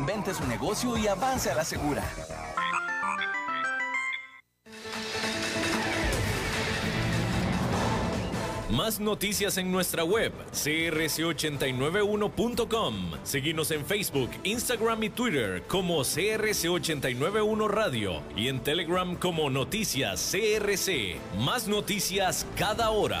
reinvente su negocio y avance a la segura. Más noticias en nuestra web, crc891.com. Seguimos en Facebook, Instagram y Twitter como CRC891 Radio y en Telegram como Noticias CRC. Más noticias cada hora.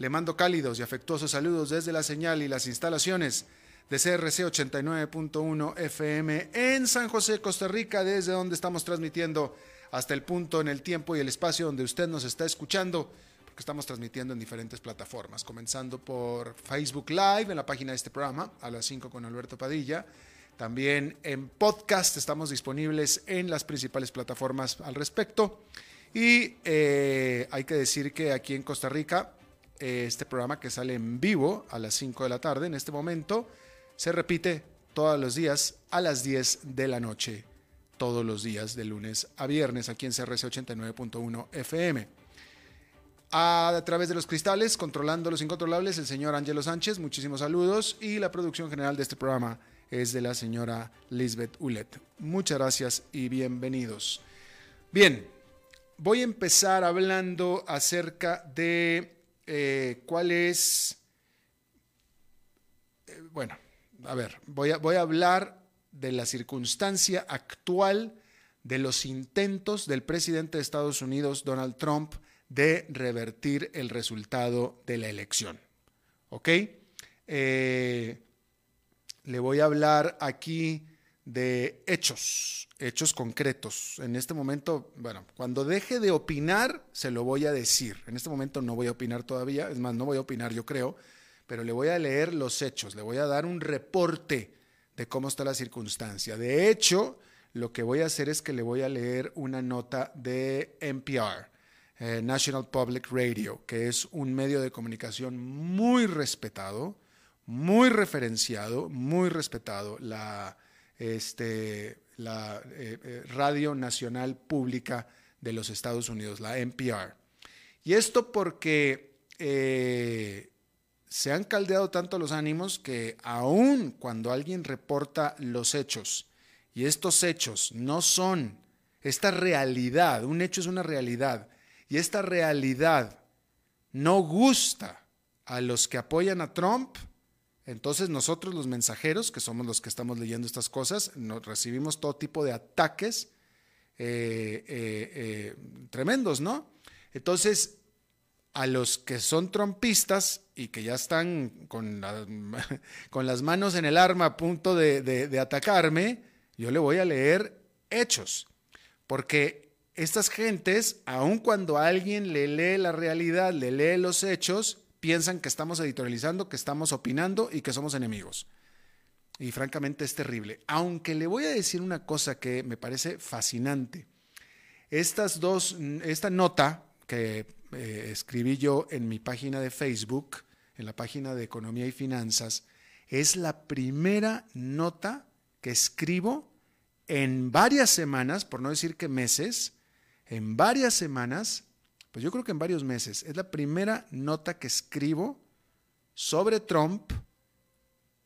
Le mando cálidos y afectuosos saludos desde la señal y las instalaciones de CRC 89.1 FM en San José, Costa Rica, desde donde estamos transmitiendo hasta el punto en el tiempo y el espacio donde usted nos está escuchando, porque estamos transmitiendo en diferentes plataformas, comenzando por Facebook Live en la página de este programa, a las 5 con Alberto Padilla también en podcast estamos disponibles en las principales plataformas al respecto. Y eh, hay que decir que aquí en Costa Rica, este programa que sale en vivo a las 5 de la tarde en este momento, se repite todos los días a las 10 de la noche, todos los días de lunes a viernes aquí en CRC 89.1 FM. A través de los cristales, controlando los incontrolables, el señor Ángelo Sánchez, muchísimos saludos y la producción general de este programa es de la señora Lisbeth Ulet. Muchas gracias y bienvenidos. Bien, voy a empezar hablando acerca de eh, cuál es, eh, bueno, a ver, voy a, voy a hablar de la circunstancia actual de los intentos del presidente de Estados Unidos, Donald Trump, de revertir el resultado de la elección. ¿Ok? Eh, le voy a hablar aquí de hechos, hechos concretos. En este momento, bueno, cuando deje de opinar, se lo voy a decir. En este momento no voy a opinar todavía, es más, no voy a opinar yo creo, pero le voy a leer los hechos, le voy a dar un reporte de cómo está la circunstancia. De hecho, lo que voy a hacer es que le voy a leer una nota de NPR, eh, National Public Radio, que es un medio de comunicación muy respetado, muy referenciado, muy respetado, la, este, la eh, eh, Radio Nacional Pública de los Estados Unidos, la NPR. Y esto porque eh, se han caldeado tanto los ánimos que aun cuando alguien reporta los hechos, y estos hechos no son esta realidad, un hecho es una realidad, y esta realidad no gusta a los que apoyan a Trump, entonces nosotros los mensajeros, que somos los que estamos leyendo estas cosas, recibimos todo tipo de ataques eh, eh, eh, tremendos, ¿no? Entonces, a los que son trompistas y que ya están con, con las manos en el arma a punto de, de atacarme, yo le voy a leer hechos, porque estas gentes, aun cuando alguien le lee la realidad, le lee los hechos, piensan que estamos editorializando, que estamos opinando y que somos enemigos. Y francamente es terrible. Aunque le voy a decir una cosa que me parece fascinante. Estas dos, esta nota que eh, escribí yo en mi página de Facebook, en la página de Economía y Finanzas, es la primera nota que escribo en varias semanas, por no decir que meses, en varias semanas pues yo creo que en varios meses. Es la primera nota que escribo sobre Trump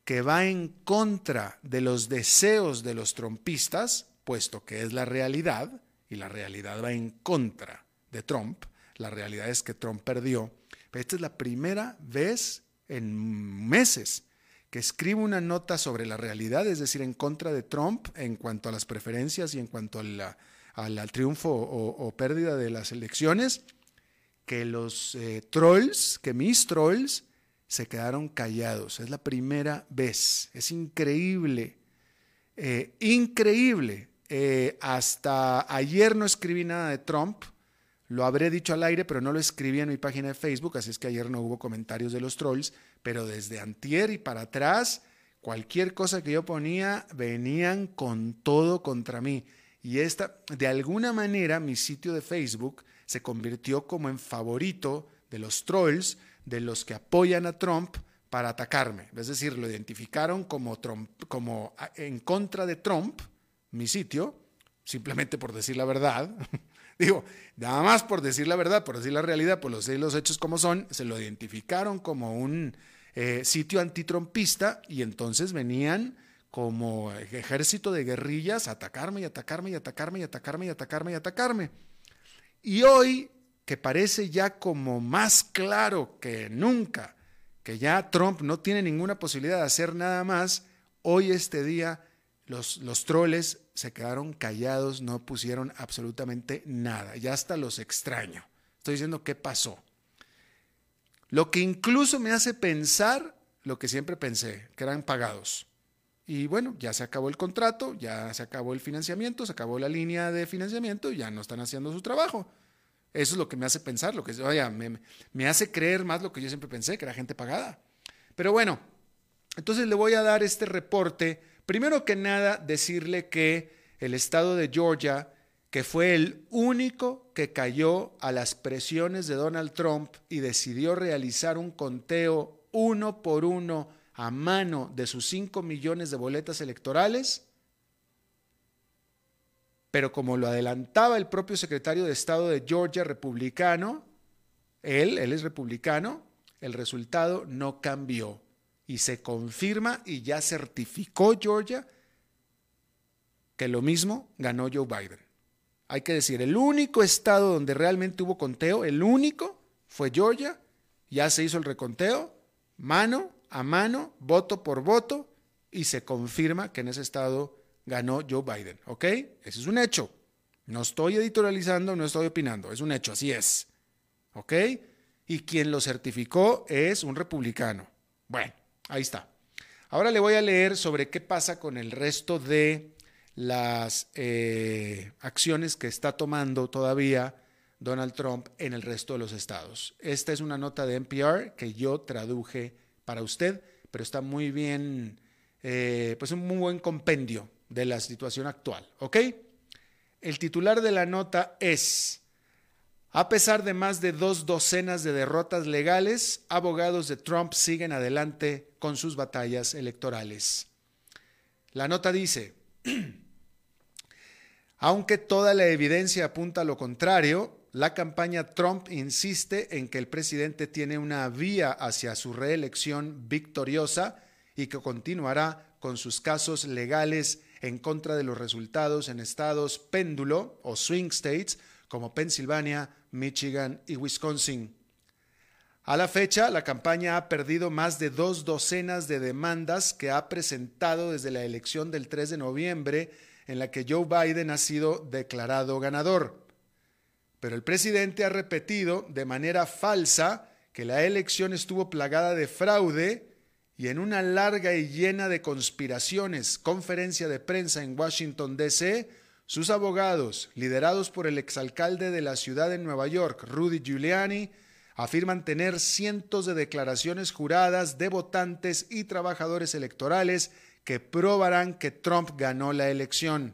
que va en contra de los deseos de los trumpistas, puesto que es la realidad, y la realidad va en contra de Trump. La realidad es que Trump perdió. Esta es la primera vez en meses que escribo una nota sobre la realidad, es decir, en contra de Trump en cuanto a las preferencias y en cuanto al triunfo o pérdida de las elecciones, que los eh, trolls, que mis trolls, se quedaron callados. Es la primera vez. Es increíble. Eh, increíble. Eh, hasta ayer no escribí nada de Trump. Lo habré dicho al aire, pero no lo escribí en mi página de Facebook, así es que ayer no hubo comentarios de los trolls. Pero desde antier y para atrás, cualquier cosa que yo ponía, venían con todo contra mí. Y esta, de alguna manera, mi sitio de Facebook se convirtió como en favorito de los trolls, de los que apoyan a Trump para atacarme. Es decir, lo identificaron como, Trump, como en contra de Trump, mi sitio, simplemente por decir la verdad. Digo, nada más por decir la verdad, por decir la realidad, por los, los hechos como son, se lo identificaron como un eh, sitio antitrumpista y entonces venían como ejército de guerrillas atacarme y atacarme y atacarme y atacarme y atacarme y atacarme. Y hoy, que parece ya como más claro que nunca, que ya Trump no tiene ninguna posibilidad de hacer nada más, hoy este día los, los troles se quedaron callados, no pusieron absolutamente nada. Ya hasta los extraño. Estoy diciendo qué pasó. Lo que incluso me hace pensar lo que siempre pensé, que eran pagados. Y bueno, ya se acabó el contrato, ya se acabó el financiamiento, se acabó la línea de financiamiento y ya no están haciendo su trabajo. Eso es lo que me hace pensar, lo que vaya, me, me hace creer más lo que yo siempre pensé, que era gente pagada. Pero bueno, entonces le voy a dar este reporte. Primero que nada, decirle que el estado de Georgia, que fue el único que cayó a las presiones de Donald Trump y decidió realizar un conteo uno por uno a mano de sus 5 millones de boletas electorales, pero como lo adelantaba el propio secretario de Estado de Georgia, republicano, él, él es republicano, el resultado no cambió y se confirma y ya certificó Georgia que lo mismo ganó Joe Biden. Hay que decir, el único estado donde realmente hubo conteo, el único, fue Georgia, ya se hizo el reconteo, mano a mano, voto por voto, y se confirma que en ese estado ganó Joe Biden. ¿Ok? Ese es un hecho. No estoy editorializando, no estoy opinando, es un hecho, así es. ¿Ok? Y quien lo certificó es un republicano. Bueno, ahí está. Ahora le voy a leer sobre qué pasa con el resto de las eh, acciones que está tomando todavía Donald Trump en el resto de los estados. Esta es una nota de NPR que yo traduje para usted, pero está muy bien, eh, pues un muy buen compendio de la situación actual. ¿Ok? El titular de la nota es, a pesar de más de dos docenas de derrotas legales, abogados de Trump siguen adelante con sus batallas electorales. La nota dice, aunque toda la evidencia apunta a lo contrario, la campaña Trump insiste en que el presidente tiene una vía hacia su reelección victoriosa y que continuará con sus casos legales en contra de los resultados en estados péndulo o swing states como Pensilvania, Michigan y Wisconsin. A la fecha, la campaña ha perdido más de dos docenas de demandas que ha presentado desde la elección del 3 de noviembre en la que Joe Biden ha sido declarado ganador. Pero el presidente ha repetido de manera falsa que la elección estuvo plagada de fraude y en una larga y llena de conspiraciones conferencia de prensa en Washington, D.C., sus abogados, liderados por el exalcalde de la ciudad de Nueva York, Rudy Giuliani, afirman tener cientos de declaraciones juradas de votantes y trabajadores electorales que probarán que Trump ganó la elección.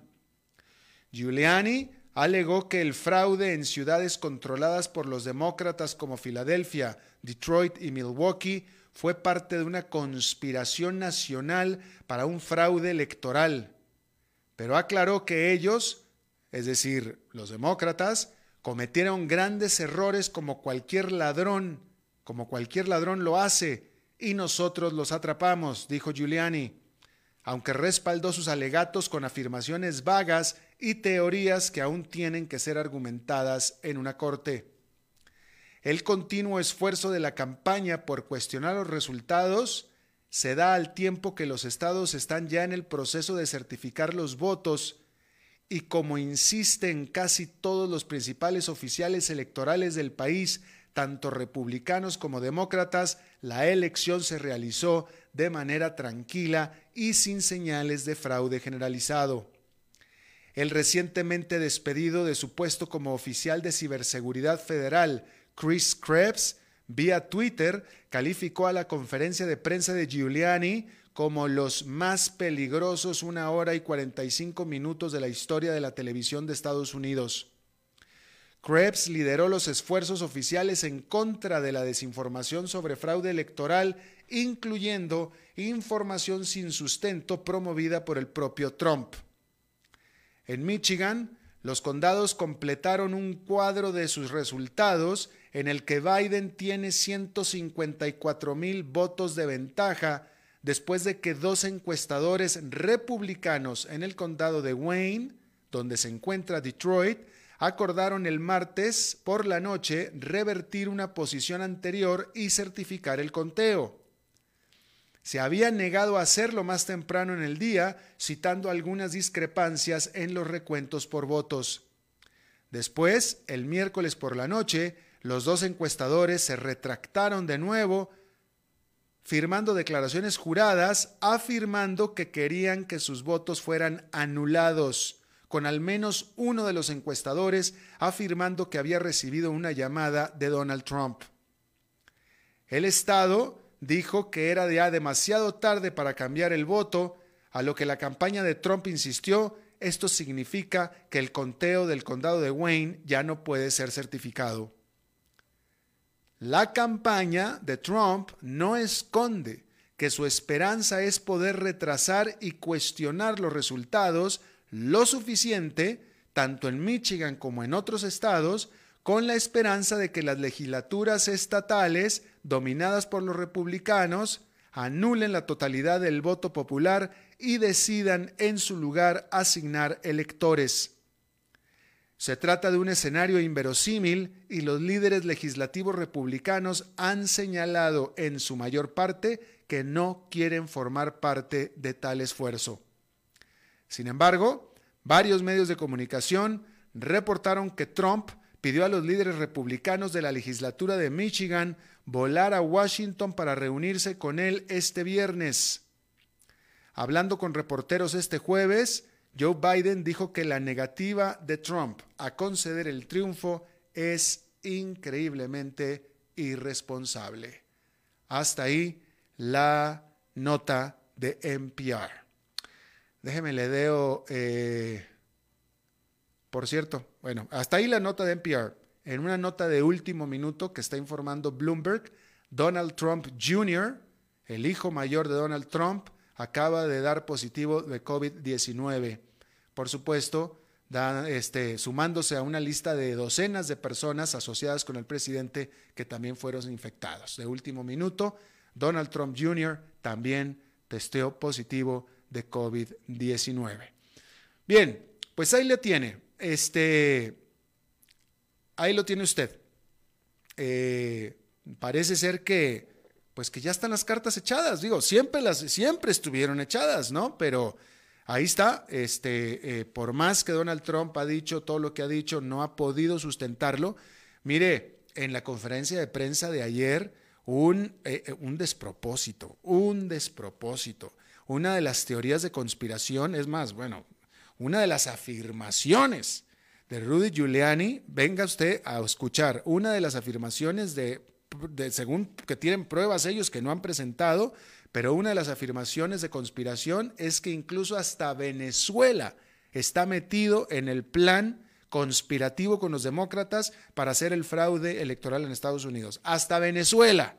Giuliani alegó que el fraude en ciudades controladas por los demócratas como Filadelfia, Detroit y Milwaukee fue parte de una conspiración nacional para un fraude electoral. Pero aclaró que ellos, es decir, los demócratas, cometieron grandes errores como cualquier ladrón, como cualquier ladrón lo hace, y nosotros los atrapamos, dijo Giuliani aunque respaldó sus alegatos con afirmaciones vagas y teorías que aún tienen que ser argumentadas en una corte. El continuo esfuerzo de la campaña por cuestionar los resultados se da al tiempo que los estados están ya en el proceso de certificar los votos y como insisten casi todos los principales oficiales electorales del país, tanto republicanos como demócratas, la elección se realizó de manera tranquila y sin señales de fraude generalizado. El recientemente despedido de su puesto como oficial de ciberseguridad federal, Chris Krebs, vía Twitter, calificó a la conferencia de prensa de Giuliani como los más peligrosos una hora y 45 minutos de la historia de la televisión de Estados Unidos. Krebs lideró los esfuerzos oficiales en contra de la desinformación sobre fraude electoral, incluyendo información sin sustento promovida por el propio Trump. En Michigan, los condados completaron un cuadro de sus resultados en el que Biden tiene 154 mil votos de ventaja después de que dos encuestadores republicanos en el condado de Wayne, donde se encuentra Detroit, acordaron el martes por la noche revertir una posición anterior y certificar el conteo. Se había negado a hacerlo más temprano en el día, citando algunas discrepancias en los recuentos por votos. Después, el miércoles por la noche, los dos encuestadores se retractaron de nuevo, firmando declaraciones juradas, afirmando que querían que sus votos fueran anulados con al menos uno de los encuestadores afirmando que había recibido una llamada de Donald Trump. El Estado dijo que era ya demasiado tarde para cambiar el voto, a lo que la campaña de Trump insistió, esto significa que el conteo del condado de Wayne ya no puede ser certificado. La campaña de Trump no esconde que su esperanza es poder retrasar y cuestionar los resultados lo suficiente, tanto en Michigan como en otros estados, con la esperanza de que las legislaturas estatales, dominadas por los republicanos, anulen la totalidad del voto popular y decidan en su lugar asignar electores. Se trata de un escenario inverosímil y los líderes legislativos republicanos han señalado en su mayor parte que no quieren formar parte de tal esfuerzo. Sin embargo, varios medios de comunicación reportaron que Trump pidió a los líderes republicanos de la legislatura de Michigan volar a Washington para reunirse con él este viernes. Hablando con reporteros este jueves, Joe Biden dijo que la negativa de Trump a conceder el triunfo es increíblemente irresponsable. Hasta ahí la nota de NPR. Déjeme le deo, eh, por cierto, bueno, hasta ahí la nota de NPR. En una nota de último minuto que está informando Bloomberg, Donald Trump Jr., el hijo mayor de Donald Trump, acaba de dar positivo de COVID-19. Por supuesto, este, sumándose a una lista de docenas de personas asociadas con el presidente que también fueron infectados. De último minuto, Donald Trump Jr. también testeó positivo de COVID-19. Bien, pues ahí lo tiene. Este, ahí lo tiene usted. Eh, parece ser que, pues que ya están las cartas echadas. Digo, siempre las, siempre estuvieron echadas, ¿no? Pero ahí está. Este, eh, por más que Donald Trump ha dicho todo lo que ha dicho, no ha podido sustentarlo. Mire, en la conferencia de prensa de ayer, un, eh, un despropósito, un despropósito una de las teorías de conspiración, es más, bueno, una de las afirmaciones de Rudy Giuliani, venga usted a escuchar una de las afirmaciones de, según que tienen pruebas ellos que no han presentado, pero una de las afirmaciones de conspiración es que incluso hasta Venezuela está metido en el plan conspirativo con los demócratas para hacer el fraude electoral en Estados Unidos. Hasta Venezuela.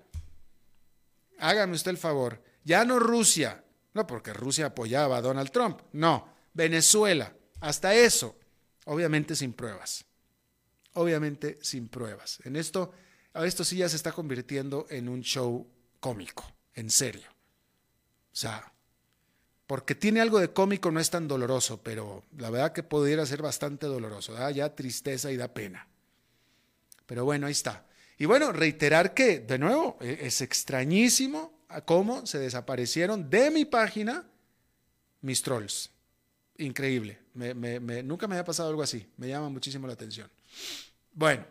Hágame usted el favor. Ya no Rusia, no porque Rusia apoyaba a Donald Trump, no, Venezuela, hasta eso, obviamente sin pruebas, obviamente sin pruebas. En esto, esto sí ya se está convirtiendo en un show cómico, en serio. O sea, porque tiene algo de cómico no es tan doloroso, pero la verdad que podría ser bastante doloroso, da ya tristeza y da pena. Pero bueno, ahí está. Y bueno, reiterar que, de nuevo, e, es extrañísimo cómo se desaparecieron de mi página mis trolls. Increíble. nunca me había pasado algo así. Me llama muchísimo la atención. Bueno,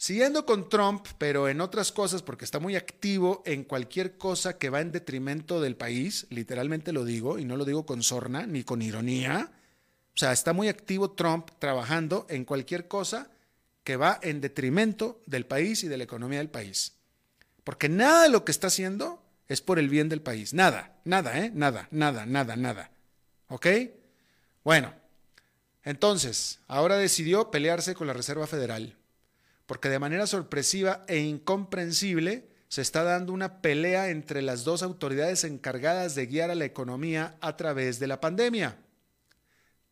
Siguiendo con Trump, pero en otras cosas, porque está muy activo en cualquier cosa que va en detrimento del país, literalmente lo digo, y no lo digo con sorna ni con ironía. O sea, está muy activo Trump trabajando en cualquier cosa que va en detrimento del país y de la economía del país. Porque nada de lo que está haciendo es por el bien del país. Nada, nada, ¿eh? Nada, nada, nada, nada. ¿Ok? Bueno, entonces, ahora decidió pelearse con la Reserva Federal porque de manera sorpresiva e incomprensible se está dando una pelea entre las dos autoridades encargadas de guiar a la economía a través de la pandemia.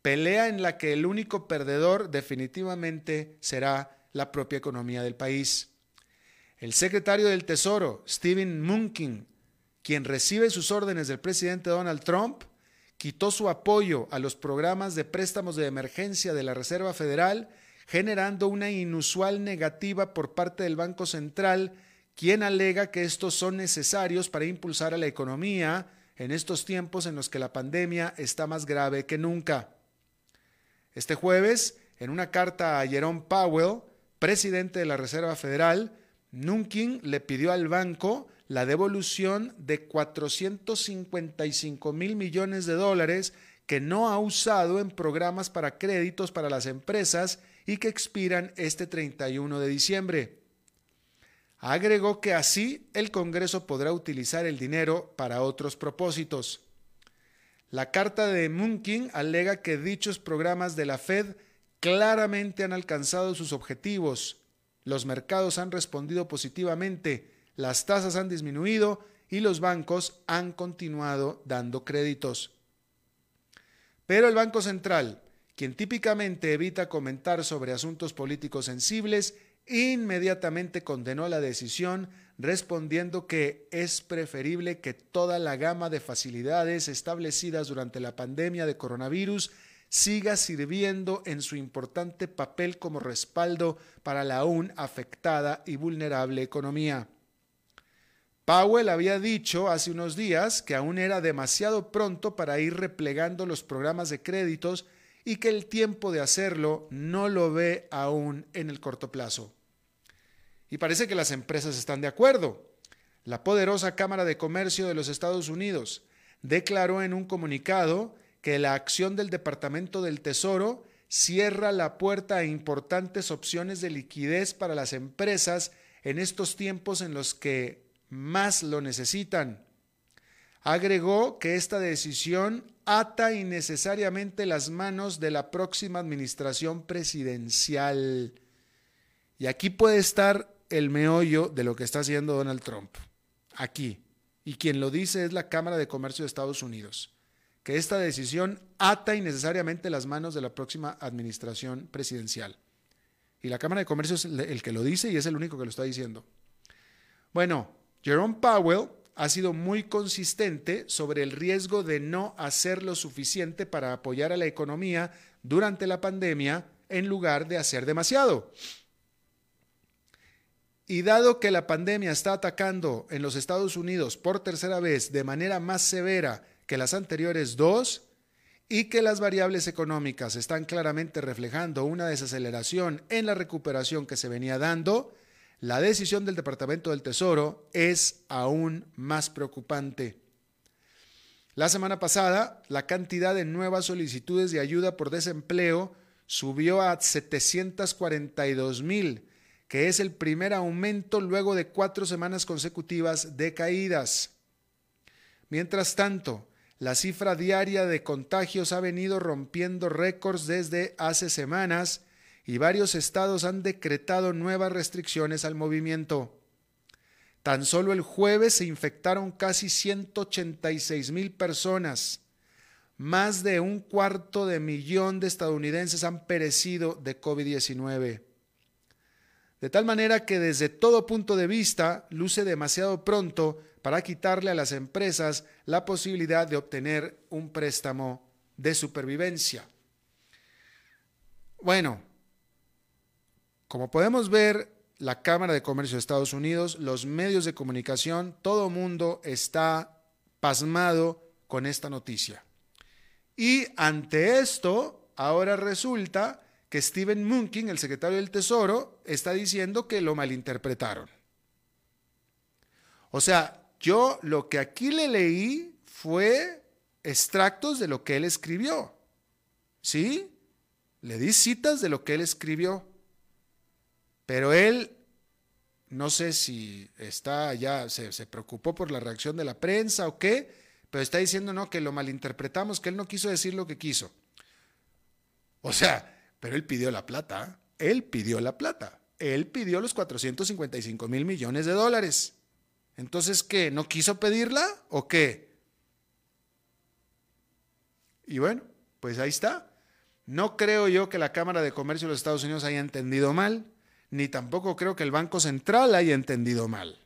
Pelea en la que el único perdedor definitivamente será la propia economía del país. El secretario del Tesoro, Steven Munkin, quien recibe sus órdenes del presidente Donald Trump, quitó su apoyo a los programas de préstamos de emergencia de la Reserva Federal generando una inusual negativa por parte del Banco Central, quien alega que estos son necesarios para impulsar a la economía en estos tiempos en los que la pandemia está más grave que nunca. Este jueves, en una carta a Jerome Powell, presidente de la Reserva Federal, Nunkin le pidió al banco la devolución de 455 mil millones de dólares que no ha usado en programas para créditos para las empresas y que expiran este 31 de diciembre. Agregó que así el Congreso podrá utilizar el dinero para otros propósitos. La carta de Munkin alega que dichos programas de la Fed claramente han alcanzado sus objetivos. Los mercados han respondido positivamente, las tasas han disminuido y los bancos han continuado dando créditos. Pero el Banco Central quien típicamente evita comentar sobre asuntos políticos sensibles, inmediatamente condenó la decisión respondiendo que es preferible que toda la gama de facilidades establecidas durante la pandemia de coronavirus siga sirviendo en su importante papel como respaldo para la aún afectada y vulnerable economía. Powell había dicho hace unos días que aún era demasiado pronto para ir replegando los programas de créditos y que el tiempo de hacerlo no lo ve aún en el corto plazo. Y parece que las empresas están de acuerdo. La poderosa Cámara de Comercio de los Estados Unidos declaró en un comunicado que la acción del Departamento del Tesoro cierra la puerta a importantes opciones de liquidez para las empresas en estos tiempos en los que más lo necesitan. Agregó que esta decisión ata innecesariamente las manos de la próxima administración presidencial. Y aquí puede estar el meollo de lo que está haciendo Donald Trump. Aquí. Y quien lo dice es la Cámara de Comercio de Estados Unidos. Que esta decisión ata innecesariamente las manos de la próxima administración presidencial. Y la Cámara de Comercio es el que lo dice y es el único que lo está diciendo. Bueno, Jerome Powell ha sido muy consistente sobre el riesgo de no hacer lo suficiente para apoyar a la economía durante la pandemia en lugar de hacer demasiado. Y dado que la pandemia está atacando en los Estados Unidos por tercera vez de manera más severa que las anteriores dos, y que las variables económicas están claramente reflejando una desaceleración en la recuperación que se venía dando, la decisión del Departamento del Tesoro es aún más preocupante. La semana pasada, la cantidad de nuevas solicitudes de ayuda por desempleo subió a 742 mil, que es el primer aumento luego de cuatro semanas consecutivas de caídas. Mientras tanto, la cifra diaria de contagios ha venido rompiendo récords desde hace semanas y varios estados han decretado nuevas restricciones al movimiento. Tan solo el jueves se infectaron casi 186 mil personas. Más de un cuarto de millón de estadounidenses han perecido de COVID-19. De tal manera que desde todo punto de vista luce demasiado pronto para quitarle a las empresas la posibilidad de obtener un préstamo de supervivencia. Bueno, como podemos ver, la Cámara de Comercio de Estados Unidos, los medios de comunicación, todo mundo está pasmado con esta noticia. Y ante esto, ahora resulta que Steven Munkin, el secretario del Tesoro, está diciendo que lo malinterpretaron. O sea, yo lo que aquí le leí fue extractos de lo que él escribió. ¿Sí? Le di citas de lo que él escribió. Pero él, no sé si está ya, se, se, preocupó por la reacción de la prensa o qué, pero está diciendo no, que lo malinterpretamos, que él no quiso decir lo que quiso. O sea, pero él pidió la plata, él pidió la plata, él pidió los 455 mil millones de dólares. Entonces, ¿qué? ¿No quiso pedirla o qué? Y bueno, pues ahí está. No creo yo que la Cámara de Comercio de los Estados Unidos haya entendido mal, ni tampoco creo que el Banco Central haya entendido mal.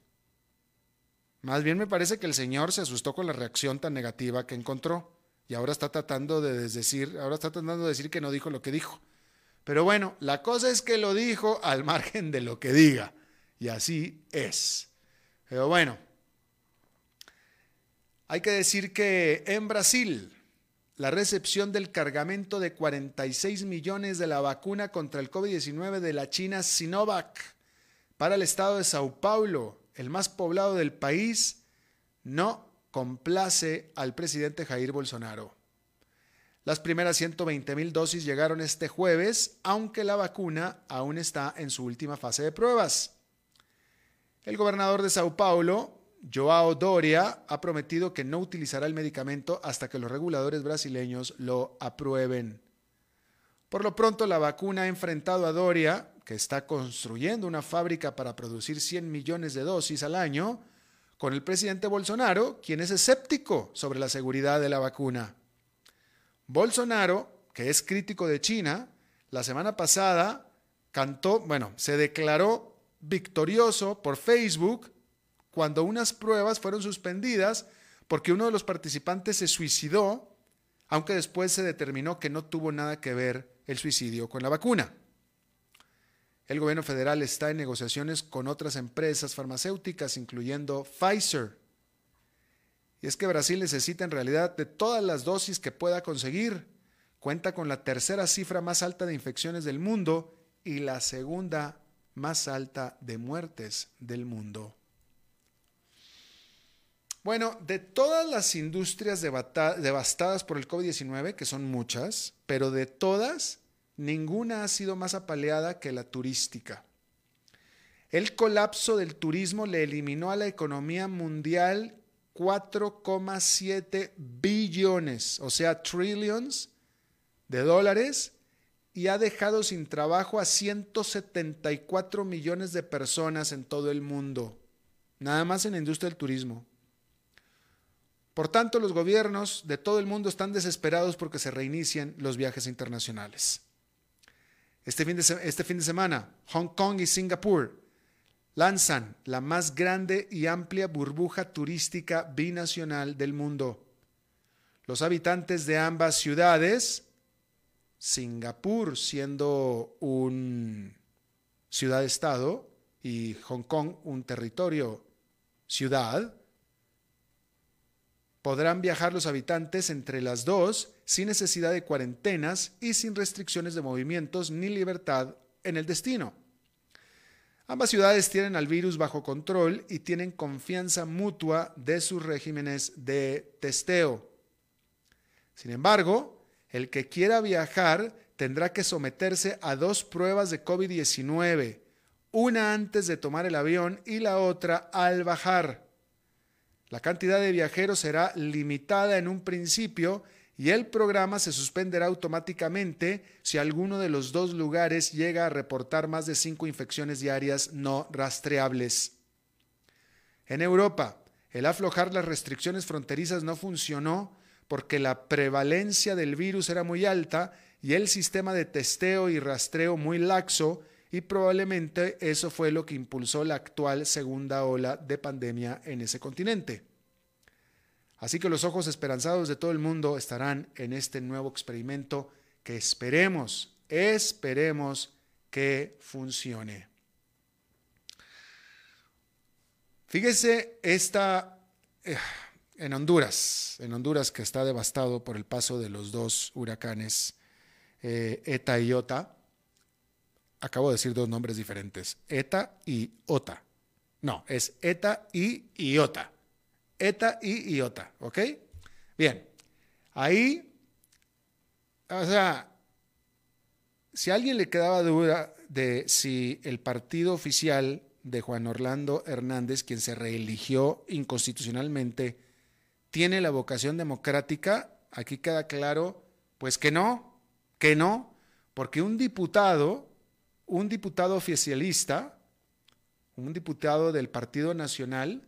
Más bien me parece que el señor se asustó con la reacción tan negativa que encontró y ahora está tratando de decir, ahora está tratando de decir que no dijo lo que dijo. Pero bueno, la cosa es que lo dijo al margen de lo que diga. Y así es. Pero bueno, hay que decir que en Brasil la recepción del cargamento de 46 millones de la vacuna contra el COVID-19 de la China Sinovac para el estado de Sao Paulo, el más poblado del país, no complace al presidente Jair Bolsonaro. Las primeras 120 mil dosis llegaron este jueves, aunque la vacuna aún está en su última fase de pruebas. El gobernador de Sao Paulo, Joao Doria, ha prometido que no utilizará el medicamento hasta que los reguladores brasileños lo aprueben. Por lo pronto, la vacuna ha enfrentado a Doria, que está construyendo una fábrica para producir 100 millones de dosis al año, con el presidente Bolsonaro, quien es escéptico sobre la seguridad de la vacuna. Bolsonaro, que es crítico de China, la semana pasada cantó, bueno, se declaró victorioso por Facebook cuando unas pruebas fueron suspendidas porque uno de los participantes se suicidó, aunque después se determinó que no tuvo nada que ver el suicidio con la vacuna. El gobierno federal está en negociaciones con otras empresas farmacéuticas, incluyendo Pfizer, y es que Brasil necesita en realidad de todas las dosis que pueda conseguir. Cuenta con la tercera cifra más alta de infecciones del mundo y la segunda más alta de muertes del mundo. Bueno, de todas las industrias devastadas por el COVID-19, que son muchas, pero de todas, ninguna ha sido más apaleada que la turística. El colapso del turismo le eliminó a la economía mundial 4,7 billones, o sea, trillions de dólares y ha dejado sin trabajo a 174 millones de personas en todo el mundo, nada más en la industria del turismo. Por tanto, los gobiernos de todo el mundo están desesperados porque se reinicien los viajes internacionales. Este fin de, este fin de semana, Hong Kong y Singapur lanzan la más grande y amplia burbuja turística binacional del mundo. Los habitantes de ambas ciudades, Singapur siendo un ciudad-estado y Hong Kong un territorio ciudad, podrán viajar los habitantes entre las dos sin necesidad de cuarentenas y sin restricciones de movimientos ni libertad en el destino. Ambas ciudades tienen al virus bajo control y tienen confianza mutua de sus regímenes de testeo. Sin embargo, el que quiera viajar tendrá que someterse a dos pruebas de COVID-19, una antes de tomar el avión y la otra al bajar. La cantidad de viajeros será limitada en un principio y el programa se suspenderá automáticamente si alguno de los dos lugares llega a reportar más de cinco infecciones diarias no rastreables. En Europa, el aflojar las restricciones fronterizas no funcionó porque la prevalencia del virus era muy alta y el sistema de testeo y rastreo muy laxo y probablemente eso fue lo que impulsó la actual segunda ola de pandemia en ese continente. Así que los ojos esperanzados de todo el mundo estarán en este nuevo experimento que esperemos, esperemos que funcione. Fíjese esta eh, en Honduras, en Honduras que está devastado por el paso de los dos huracanes eh, Eta y Iota. Acabo de decir dos nombres diferentes, ETA y OTA. No, es ETA y IOTA. ETA y IOTA, ¿ok? Bien, ahí, o sea, si a alguien le quedaba duda de si el partido oficial de Juan Orlando Hernández, quien se reeligió inconstitucionalmente, tiene la vocación democrática, aquí queda claro, pues que no, que no, porque un diputado, un diputado oficialista, un diputado del Partido Nacional,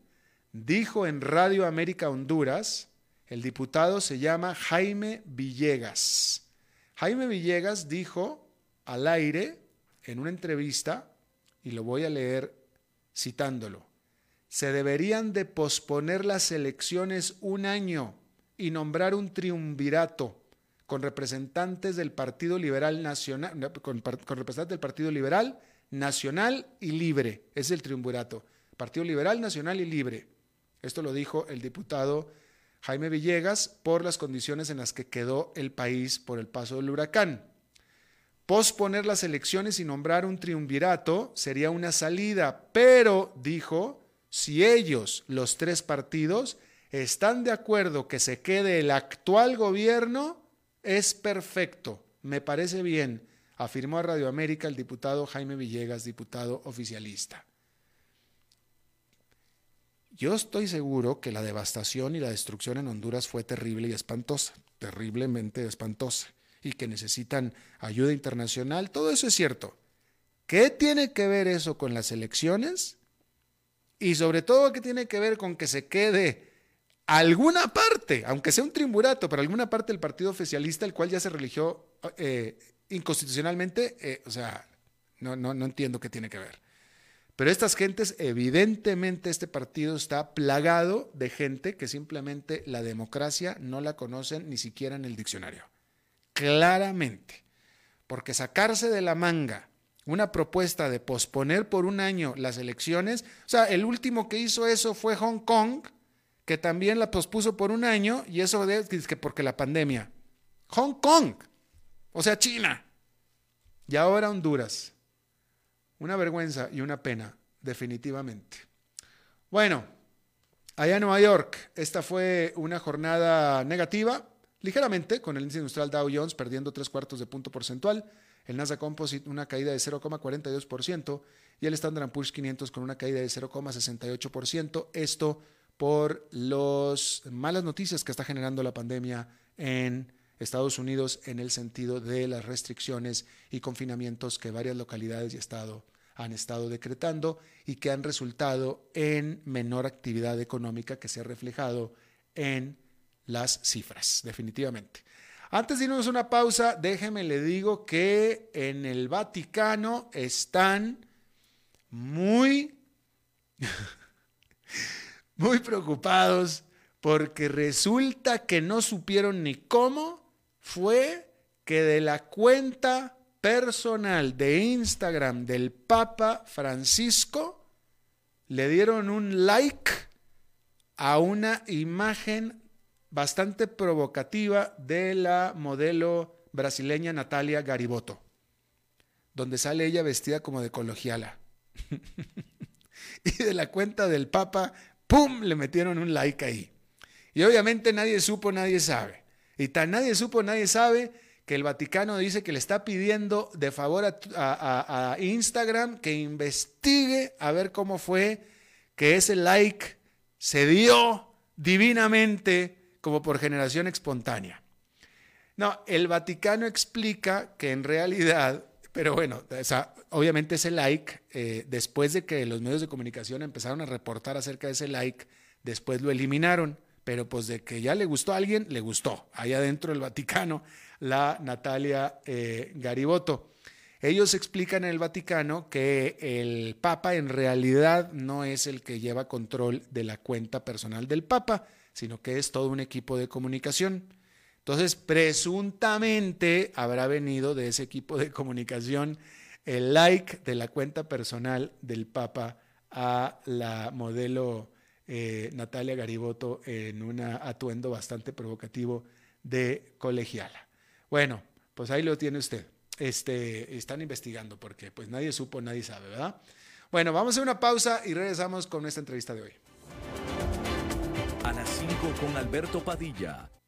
dijo en Radio América Honduras, el diputado se llama Jaime Villegas. Jaime Villegas dijo al aire en una entrevista, y lo voy a leer citándolo, se deberían de posponer las elecciones un año y nombrar un triunvirato con representantes del Partido Liberal Nacional, con, representantes del Partido Liberal Nacional y Libre. Es el triunvirato. Partido Liberal Nacional y Libre. Esto lo dijo el diputado Jaime Villegas por las condiciones en las que quedó el país por el paso del huracán. Posponer las elecciones y nombrar un triunvirato sería una salida, pero, dijo, si ellos, los tres partidos, están de acuerdo que se quede el actual gobierno, es perfecto, me parece bien, afirmó a Radio América el diputado Jaime Villegas, diputado oficialista. Yo estoy seguro que la devastación y la destrucción en Honduras fue terrible y espantosa, terriblemente espantosa y que necesitan ayuda internacional, todo eso es cierto. ¿Qué tiene que ver eso con las elecciones? Y sobre todo, ¿qué tiene que ver con que se quede alguna parte, aunque sea un triunvirato, pero alguna parte del partido oficialista, el cual ya se religió eh, inconstitucionalmente? Eh, o sea, no, no, no entiendo qué tiene que ver. Pero estas gentes, evidentemente este partido está plagado de gente que simplemente la democracia no la conocen ni siquiera en el diccionario claramente, porque sacarse de la manga una propuesta de posponer por un año las elecciones, o sea, el último que hizo eso fue Hong Kong, que también la pospuso por un año, y eso es que porque la pandemia. Hong Kong, o sea, China. Y ahora Honduras. Una vergüenza y una pena, definitivamente. Bueno, allá en Nueva York, esta fue una jornada negativa, ligeramente, con el índice industrial Dow Jones perdiendo tres cuartos de punto porcentual, el Nasdaq Composite una caída de 0,42% y el Standard Poor's 500 con una caída de 0,68%. Esto por las malas noticias que está generando la pandemia en Estados Unidos en el sentido de las restricciones y confinamientos que varias localidades y estado han estado decretando y que han resultado en menor actividad económica que se ha reflejado en las cifras, definitivamente. Antes de irnos a una pausa, déjeme le digo que en el Vaticano están muy, muy preocupados porque resulta que no supieron ni cómo fue que de la cuenta personal de Instagram del Papa Francisco le dieron un like a una imagen bastante provocativa de la modelo brasileña Natalia Gariboto, donde sale ella vestida como de colegiala. y de la cuenta del Papa, ¡pum!, le metieron un like ahí. Y obviamente nadie supo, nadie sabe. Y tan nadie supo, nadie sabe que el Vaticano dice que le está pidiendo de favor a, a Instagram que investigue a ver cómo fue que ese like se dio divinamente como por generación espontánea. No, el Vaticano explica que en realidad, pero bueno, obviamente ese like, eh, después de que los medios de comunicación empezaron a reportar acerca de ese like, después lo eliminaron, pero pues de que ya le gustó a alguien, le gustó. Allá dentro del Vaticano, la Natalia eh, Gariboto. Ellos explican en el Vaticano que el Papa en realidad no es el que lleva control de la cuenta personal del Papa, sino que es todo un equipo de comunicación. Entonces, presuntamente habrá venido de ese equipo de comunicación el like de la cuenta personal del Papa a la modelo eh, Natalia Gariboto en un atuendo bastante provocativo de colegiala. Bueno, pues ahí lo tiene usted. este, están investigando porque pues nadie supo, nadie sabe, ¿verdad? Bueno, vamos a una pausa y regresamos con esta entrevista de hoy. A las 5 con Alberto Padilla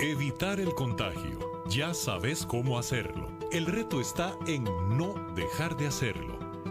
Evitar el contagio. Ya sabes cómo hacerlo. El reto está en no dejar de hacerlo.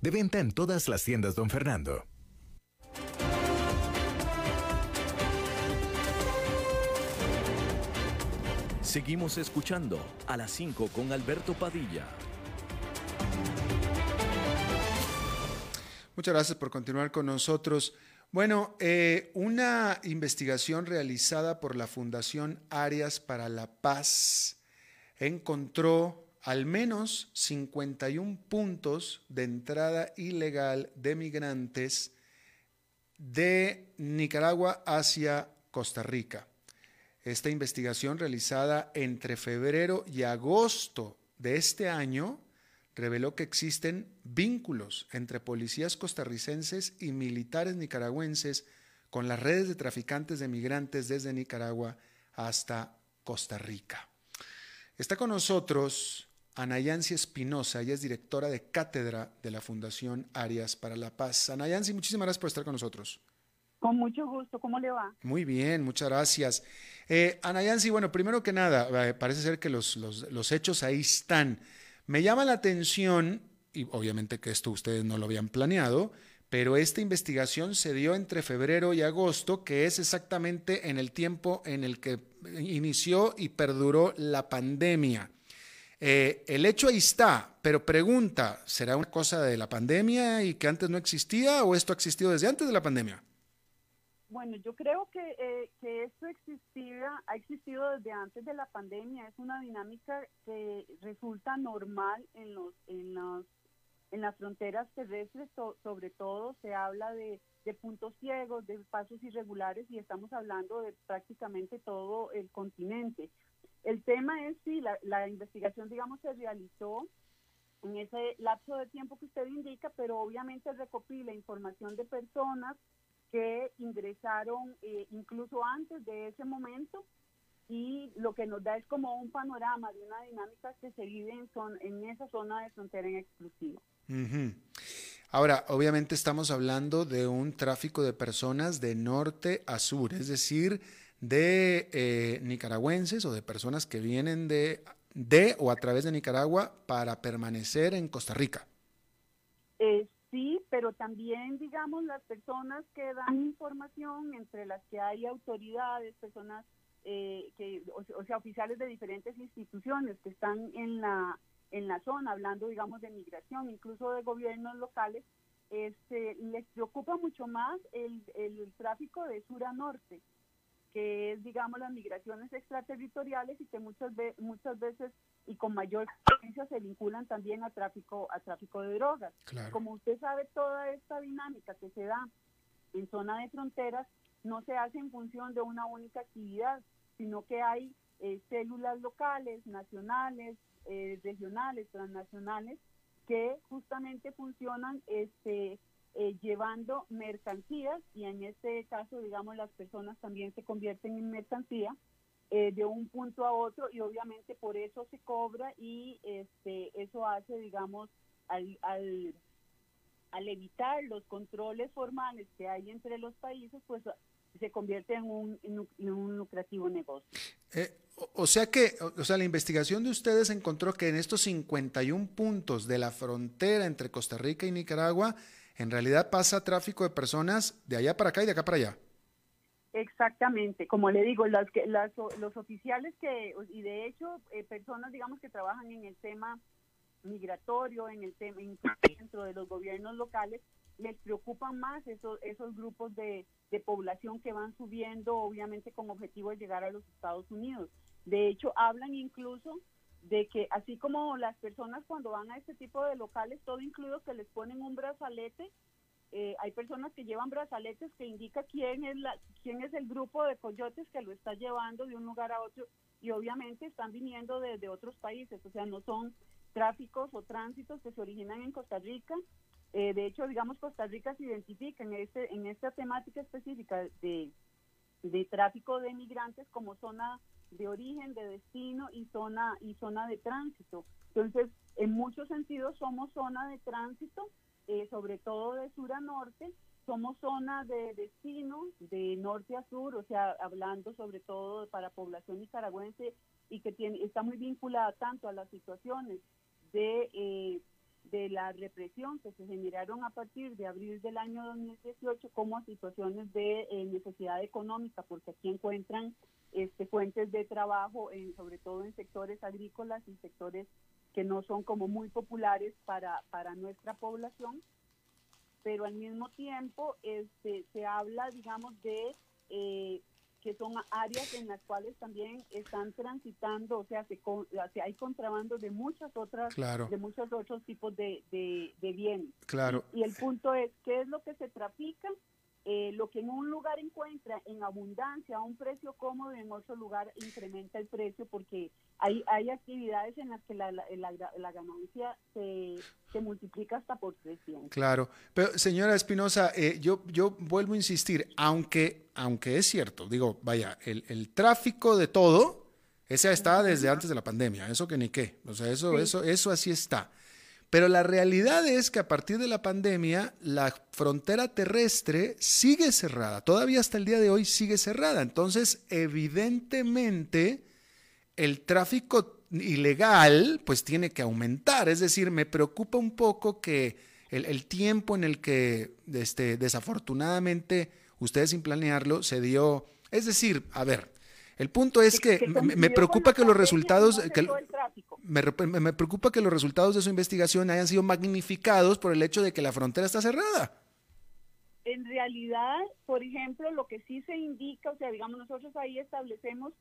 De venta en todas las tiendas, don Fernando. Seguimos escuchando a las 5 con Alberto Padilla. Muchas gracias por continuar con nosotros. Bueno, eh, una investigación realizada por la Fundación Arias para la Paz encontró al menos 51 puntos de entrada ilegal de migrantes de Nicaragua hacia Costa Rica. Esta investigación realizada entre febrero y agosto de este año reveló que existen vínculos entre policías costarricenses y militares nicaragüenses con las redes de traficantes de migrantes desde Nicaragua hasta Costa Rica. Está con nosotros Anayansi Espinosa, ella es directora de cátedra de la Fundación Arias para la Paz. Anayansi, muchísimas gracias por estar con nosotros. Con mucho gusto, ¿cómo le va? Muy bien, muchas gracias. Eh, Anayansi, bueno, primero que nada, eh, parece ser que los, los, hechos ahí están. Me llama la atención, y obviamente que esto ustedes no lo habían planeado, pero esta investigación se dio entre febrero y agosto, que es exactamente en el tiempo en el que inició y perduró la pandemia. Eh, el hecho ahí está, pero pregunta, ¿será una cosa de la pandemia y que antes no existía o esto ha existido desde antes de la pandemia? Bueno, yo creo que, eh, que esto existía, ha existido desde antes de la pandemia. Es una dinámica que resulta normal en, los, en, los, en las fronteras terrestres, sobre todo se habla de, de puntos ciegos, de pasos irregulares y estamos hablando de prácticamente todo el continente. El tema es si la, investigación, digamos, se realizó en ese lapso de tiempo que usted indica, pero obviamente recopila información de personas que ingresaron eh, incluso antes de ese momento y lo que nos da es como un panorama de una dinámica que se vive en, en esa zona de frontera en exclusivo. Ahora, obviamente estamos hablando de un tráfico de personas de norte a sur, es decir, de eh, nicaragüenses o de personas que vienen de, o a través de Nicaragua para permanecer en Costa Rica. Eh, sí, pero también, digamos, las personas que dan información, entre las que hay autoridades, personas, eh, que, o, sea, oficiales de diferentes instituciones que están en la, en la zona, hablando, digamos, de migración, incluso de gobiernos locales, este, les preocupa mucho más el, el tráfico de sur a norte que es, digamos, las migraciones extraterritoriales y que muchas, veces muchas veces y con mayor frecuencia se vinculan también a tráfico, a tráfico de drogas. Como usted sabe, toda esta dinámica que se da en zona de fronteras no se hace en función de una única actividad, sino que hay eh, células locales, nacionales, eh, regionales, transnacionales, que justamente funcionan este, eh, llevando mercancías y en este caso, digamos, las personas también se convierten en mercancía eh, de un punto a otro y obviamente por eso se cobra y este eso hace, digamos, al, al, al evitar los controles formales que hay entre los países, pues se convierte en un, en un lucrativo negocio. Eh, o, sea que, o sea, la investigación de ustedes encontró que en estos 51 puntos de la frontera entre Costa Rica y Nicaragua, en realidad pasa tráfico de personas de allá para acá y de acá para allá. Exactamente, como le digo, las las, los oficiales que, y de hecho, eh, personas, digamos, que trabajan en el tema migratorio, en el tema dentro de los gobiernos locales, les preocupan más esos, esos grupos de, de población que van subiendo, obviamente con objetivo de llegar a los Estados Unidos. De hecho, hablan incluso de que así como las personas cuando van a este tipo de locales, todo incluido que les ponen un brazalete, eh, hay personas que llevan brazaletes que indica quién es la quién es el grupo de coyotes que lo está llevando de un lugar a otro y obviamente están viniendo desde otros países, o sea, no son tráficos o tránsitos que se originan en Costa Rica. Eh, de hecho, digamos, Costa Rica se identifica en, este, en esta temática específica de, de tráfico de migrantes como zona de origen, de destino y zona y zona de tránsito. Entonces, en muchos sentidos somos zona de tránsito, eh, sobre todo de sur a norte, somos zona de destino de norte a sur, o sea, hablando sobre todo para población nicaragüense y que tiene está muy vinculada tanto a las situaciones de eh, de la represión que se generaron a partir de abril del año 2018 como a situaciones de eh, necesidad económica, porque aquí encuentran este, fuentes de trabajo, en, sobre todo en sectores agrícolas y sectores que no son como muy populares para, para nuestra población, pero al mismo tiempo este, se habla, digamos, de eh, que son áreas en las cuales también están transitando, o sea, se, hay contrabando de muchas otras, de muchos otros tipos de, de, de bienes. Claro. Y, y, el punto es, ¿qué es lo que se trafica? Eh, lo que en un lugar encuentra en abundancia a un precio cómodo, en otro lugar incrementa el precio porque hay, hay actividades en las que la, la, la, ganancia se, se, multiplica hasta por 300. Claro, pero señora Espinosa, eh, yo, yo vuelvo a insistir, aunque, aunque es cierto, digo, vaya, el, el tráfico de todo, ese está desde antes de la pandemia, eso que ni qué, o sea, eso, eso, eso así está. Pero la realidad es que a partir de la pandemia, la frontera terrestre sigue cerrada. Todavía hasta el día de hoy sigue cerrada. Entonces, evidentemente, el tráfico ilegal pues tiene que aumentar. Es decir, me preocupa un poco que el, tiempo en el que este, desafortunadamente ustedes sin planearlo se dio... Es decir, a ver, el punto es que, me, preocupa que los resultados... me, me, preocupa que los resultados de su investigación hayan sido magnificados por el hecho de que la frontera está cerrada. En realidad, por ejemplo, lo que sí se indica, o sea, digamos, nosotros ahí establecemos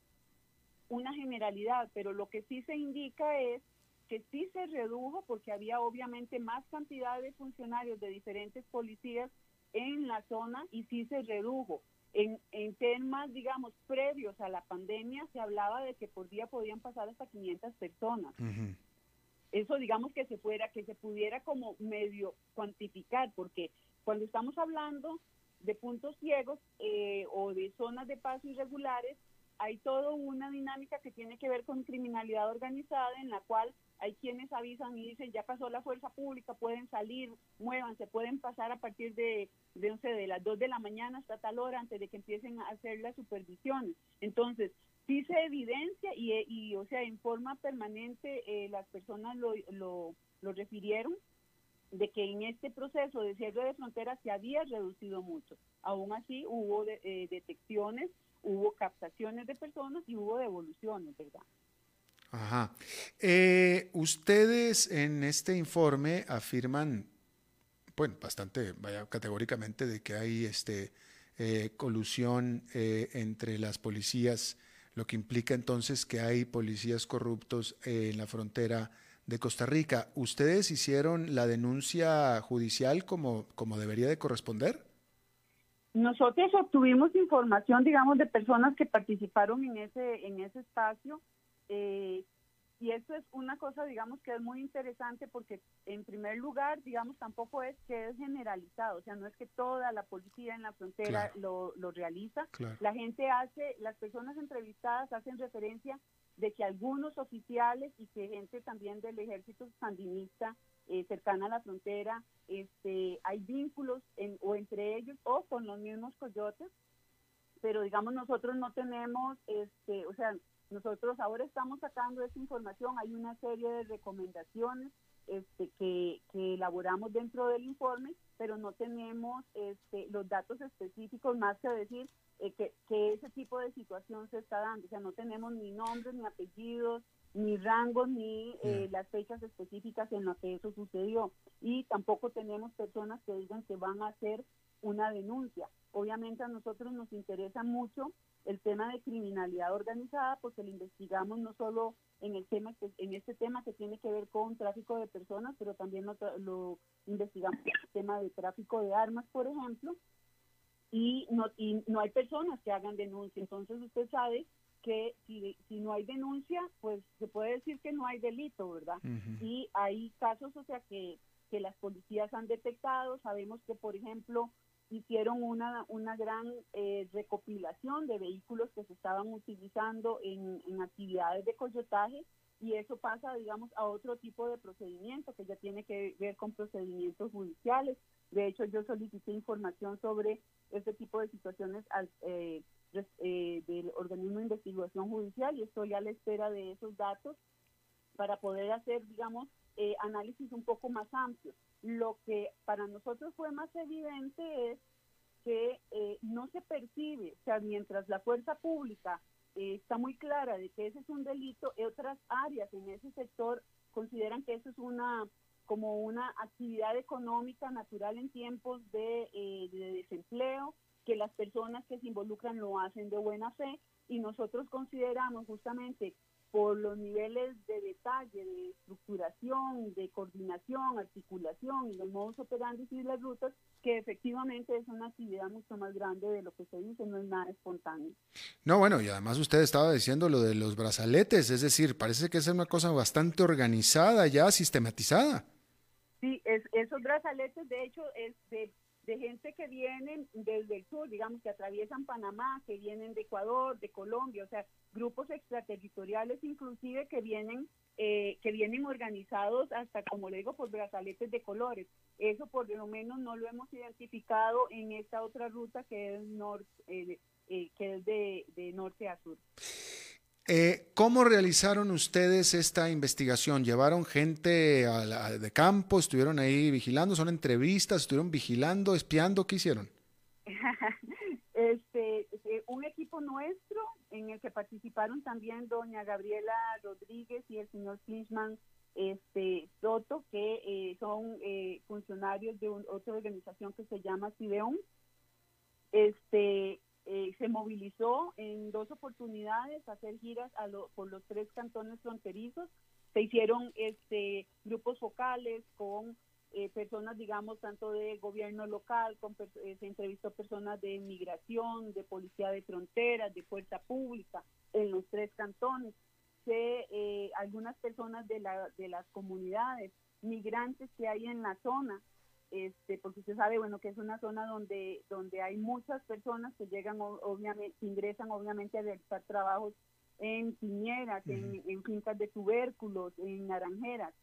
una generalidad, pero lo que sí se indica es que sí se redujo porque había obviamente más cantidad de funcionarios de diferentes policías en la zona y sí se redujo. En, en, temas, digamos, previos a la pandemia, se hablaba de que por día podían pasar hasta 500 personas. Eso, digamos, que se fuera, que se pudiera como medio cuantificar, porque cuando estamos hablando de puntos ciegos eh, o de zonas de paso irregulares, hay toda una dinámica que tiene que ver con criminalidad organizada en la cual hay quienes avisan y dicen ya pasó la fuerza pública, pueden salir, muévanse, pueden pasar a partir de, de, de las 2 de la mañana hasta tal hora antes de que empiecen a hacer las supervisiones. Entonces, sí se evidencia y, y o sea, en forma permanente eh, las personas lo, lo, lo refirieron de que en este proceso de cierre de fronteras se había reducido mucho. Aún así hubo eh, detecciones, hubo captaciones de personas y hubo devoluciones, ¿verdad? Ajá. Eh, ustedes en este informe afirman, bueno, bastante, vaya, categóricamente de que hay este, eh, colusión entre las policías, lo que implica entonces que hay policías corruptos en la frontera de Costa Rica. ¿Ustedes hicieron la denuncia judicial como, como debería de corresponder? Nosotros obtuvimos información, digamos, de personas que participaron en ese, en ese espacio. Eh, y esto es una cosa, digamos, que es muy interesante porque, en primer lugar, digamos, tampoco es que es generalizado, o sea, no es que toda la policía en la frontera lo, lo, realiza. La gente hace, las personas entrevistadas hacen referencia de que algunos oficiales y que gente también del ejército sandinista eh, cercana a la frontera, este, hay vínculos en, o entre ellos o con los mismos coyotes, pero digamos nosotros no tenemos, este, o sea, nosotros ahora estamos sacando esa información, hay una serie de recomendaciones este, que, que elaboramos dentro del informe, pero no tenemos este, los datos específicos más que decir eh, que, que, ese tipo de situación se está dando. O sea, no tenemos ni nombres, ni apellidos, ni rangos, ni eh, las fechas específicas en las que eso sucedió. Y tampoco tenemos personas que digan que van a hacer una denuncia. Obviamente a nosotros nos interesa mucho el tema de criminalidad organizada porque lo investigamos no solo en el tema en este tema que tiene que ver con tráfico de personas, pero también lo, lo investigamos en el tema de tráfico de armas, por ejemplo, y no, y no hay personas que hagan denuncia. Entonces usted sabe que si, si no hay denuncia, pues se puede decir que no hay delito, ¿verdad? Y hay casos, o sea, que, que las policías han detectado. Sabemos que, por ejemplo, hicieron una, una gran eh, recopilación de vehículos que se estaban utilizando en, en actividades de coyotaje y eso pasa, digamos, a otro tipo de procedimiento que ya tiene que ver con procedimientos judiciales. De hecho, yo solicité información sobre este tipo de situaciones al, eh, eh, del organismo de investigación judicial y estoy a la espera de esos datos para poder hacer, digamos, eh, análisis un poco más amplios. Lo que para nosotros fue más evidente es que no se percibe, o sea, mientras la fuerza pública está muy clara de que ese es un delito, otras áreas en ese sector consideran que eso es una como una actividad económica natural en tiempos de, eh, de desempleo, que las personas que se involucran lo hacen de buena fe y nosotros consideramos justamente por los niveles de detalle, de estructuración, de coordinación, articulación y los modos operandi y las rutas, que efectivamente es una actividad mucho más grande de lo que se dice, no es nada espontáneo. No, bueno, y además usted estaba diciendo lo de los brazaletes, es decir, parece que es una cosa bastante organizada, ya sistematizada. Sí, es, esos brazaletes, de hecho, es de de gente que vienen desde el sur, digamos, que atraviesan Panamá, que vienen de Ecuador, de Colombia, o sea, grupos extraterritoriales inclusive que vienen eh, que vienen organizados hasta, como le digo, por brazaletes de colores. Eso por lo menos no lo hemos identificado en esta otra ruta que es, norte, eh, eh, que es de, de norte a sur. Eh, ¿Cómo realizaron ustedes esta investigación? ¿Llevaron gente de campo? ¿Estuvieron ahí vigilando? ¿Son entrevistas? ¿Estuvieron vigilando, espiando? ¿Qué hicieron? este, eh, un equipo nuestro en el que participaron también doña Gabriela Rodríguez y el señor Flinchman este, Soto, que eh, son funcionarios de otra organización que se llama CIDEON. Este, eh, se movilizó en dos oportunidades a hacer giras a por los tres cantones fronterizos. Se hicieron este, grupos focales con eh, personas, digamos, tanto de gobierno local, con, eh, se entrevistó personas de migración, de policía de fronteras, de fuerza pública en los tres cantones. Se, algunas personas de, la, de las comunidades migrantes que hay en la zona este, porque usted sabe, bueno, que es una zona donde, donde hay muchas personas que llegan, obviamente, ingresan obviamente a realizar trabajos en piñeras, en, fincas de tubérculos, en naranjeras.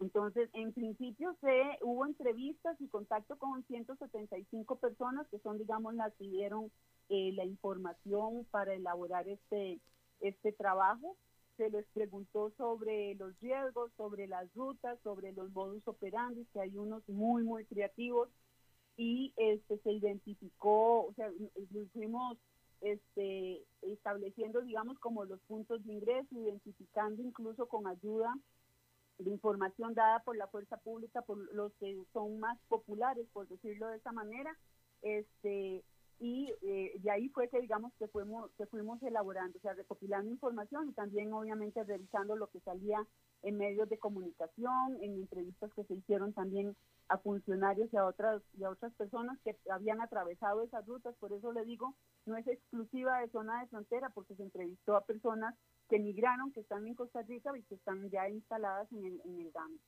Entonces, en principio se hubo entrevistas y contacto con 175 personas que son, digamos, las que dieron eh, la información para elaborar este, este trabajo se les preguntó sobre los riesgos, sobre las rutas, sobre los modus operandi, que hay unos muy, muy creativos, y este, se identificó, o sea, fuimos este, estableciendo, digamos, como los puntos de ingreso, identificando incluso con ayuda de información dada por la fuerza pública, por los que son más populares, por decirlo de esa manera, este, y eh, de ahí fue que digamos que fuimos que fuimos elaborando, o sea, recopilando información y también obviamente revisando lo que salía en medios de comunicación, en entrevistas que se hicieron también a funcionarios y a otras y a otras personas que habían atravesado esas rutas, por eso le digo, no es exclusiva de zona de frontera porque se entrevistó a personas que emigraron, que están en Costa Rica y que están ya instaladas en el, en el GAM.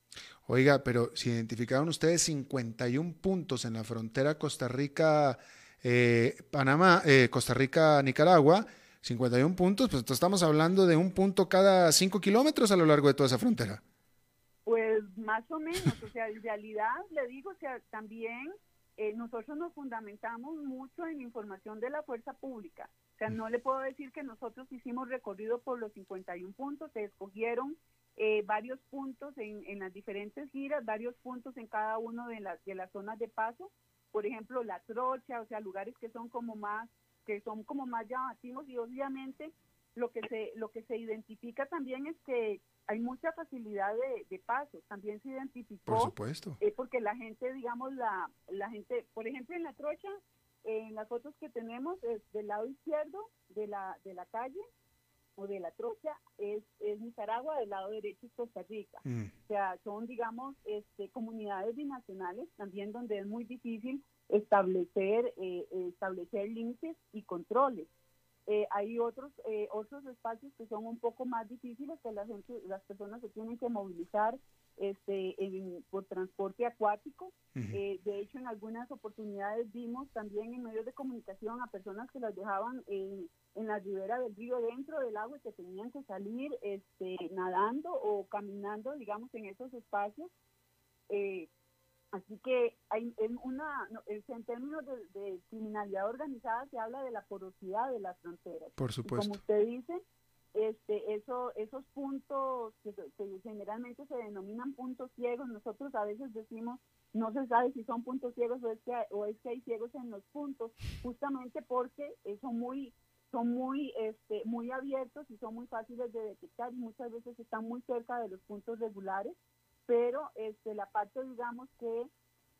Oiga, pero si identificaron ustedes 51 puntos en la frontera Costa Rica eh, Panamá, eh, Costa Rica, Nicaragua, 51 puntos, pues estamos hablando de un punto cada 5 kilómetros a lo largo de toda esa frontera. Pues más o menos, o sea, en realidad le digo, o sea, también eh, nosotros nos fundamentamos mucho en información de la fuerza pública. O sea, no le puedo decir que nosotros hicimos recorrido por los 51 puntos, se escogieron eh, varios puntos en, las diferentes giras, varios puntos en cada una de las, de las zonas de paso por ejemplo, la trocha, o sea, lugares que son como más, que son como más llamativos y obviamente lo que se, lo que se identifica también es que hay mucha facilidad de, paso. También se identificó. Por supuesto. Eh, porque la gente, digamos, la, la gente, por ejemplo, en la trocha, en las fotos que tenemos, es del lado izquierdo de la, de la calle, o de la trocha es, es Nicaragua, del lado derecho es Costa Rica. Mm. O sea, son, digamos, este, comunidades binacionales también donde es muy difícil establecer, eh, establecer límites y controles. Eh, hay otros eh, otros espacios que son un poco más difíciles que la gente, las personas se tienen que movilizar este, por transporte acuático. Eh, de hecho, en algunas oportunidades vimos también en medios de comunicación a personas que las dejaban en, en la ribera del río dentro del agua y que tenían que salir este, nadando o caminando, digamos, en esos espacios. Eh, así que hay en, una, en términos de, criminalidad organizada se habla de la porosidad de las fronteras. Por supuesto. como usted dice, este, eso, esos puntos que, generalmente se denominan puntos ciegos, nosotros a veces decimos no se sabe si son puntos ciegos o es que, o es que hay ciegos en los puntos, justamente porque son muy son muy este muy abiertos y son muy fáciles de detectar y muchas veces están muy cerca de los puntos regulares, pero este la parte digamos que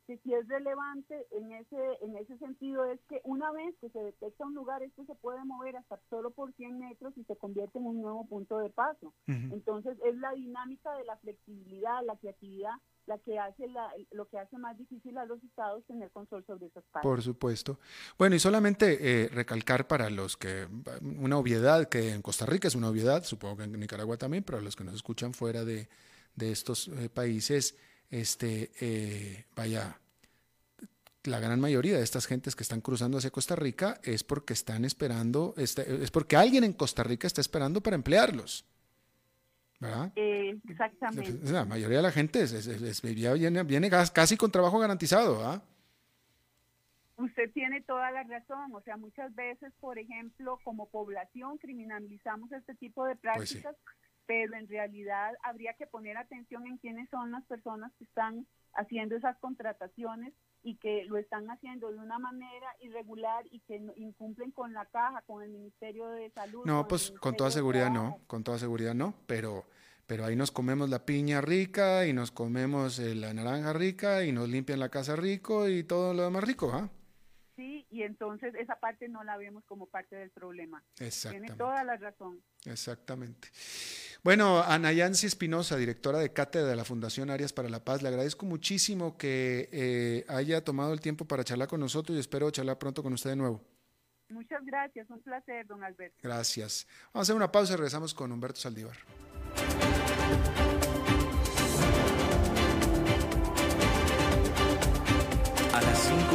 que si es relevante en ese en ese sentido es que una vez que se detecta un lugar, esto se puede mover hasta solo por 100 metros y se convierte en un nuevo punto de paso. Entonces es la dinámica de la flexibilidad, la creatividad, la que hace la, lo que hace más difícil a los estados tener control sobre esas partes. Por supuesto. Bueno, y solamente eh, recalcar para los que, una obviedad que en Costa Rica es una obviedad, supongo que en Nicaragua también, pero los que nos escuchan fuera de, de estos eh, países, este, eh, vaya, la gran mayoría de estas gentes que están cruzando hacia Costa Rica es porque están esperando, este, es porque alguien en Costa Rica está esperando para emplearlos. ¿verdad? Eh, exactamente. La mayoría de la gente viene, viene, casi con trabajo garantizado. ¿ah? Usted tiene toda la razón. O sea, muchas veces, por ejemplo, como población criminalizamos este tipo de pues prácticas pero en realidad habría que poner atención en quiénes son las personas que están haciendo esas contrataciones y que lo están haciendo de una manera irregular y que incumplen con la caja, con el Ministerio de Salud. No, pues con toda seguridad no, con toda seguridad no, pero, pero ahí nos comemos la piña rica y nos comemos eh, la naranja rica y nos limpian la casa rico y todo lo demás rico, ¿ah? Sí, y entonces esa parte no la vemos como parte del problema. Tiene toda la razón. Exactamente. Bueno, Ana Yancy Espinosa, directora de cátedra de la Fundación Arias para la Paz, le agradezco muchísimo que eh, haya tomado el tiempo para charlar con nosotros y espero charlar pronto con usted de nuevo. Muchas gracias, un placer, don Alberto. Gracias. Vamos a hacer una pausa y regresamos con Humberto Saldívar.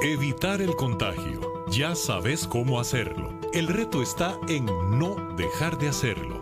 Evitar el contagio. Ya sabes cómo hacerlo. El reto está en no dejar de hacerlo.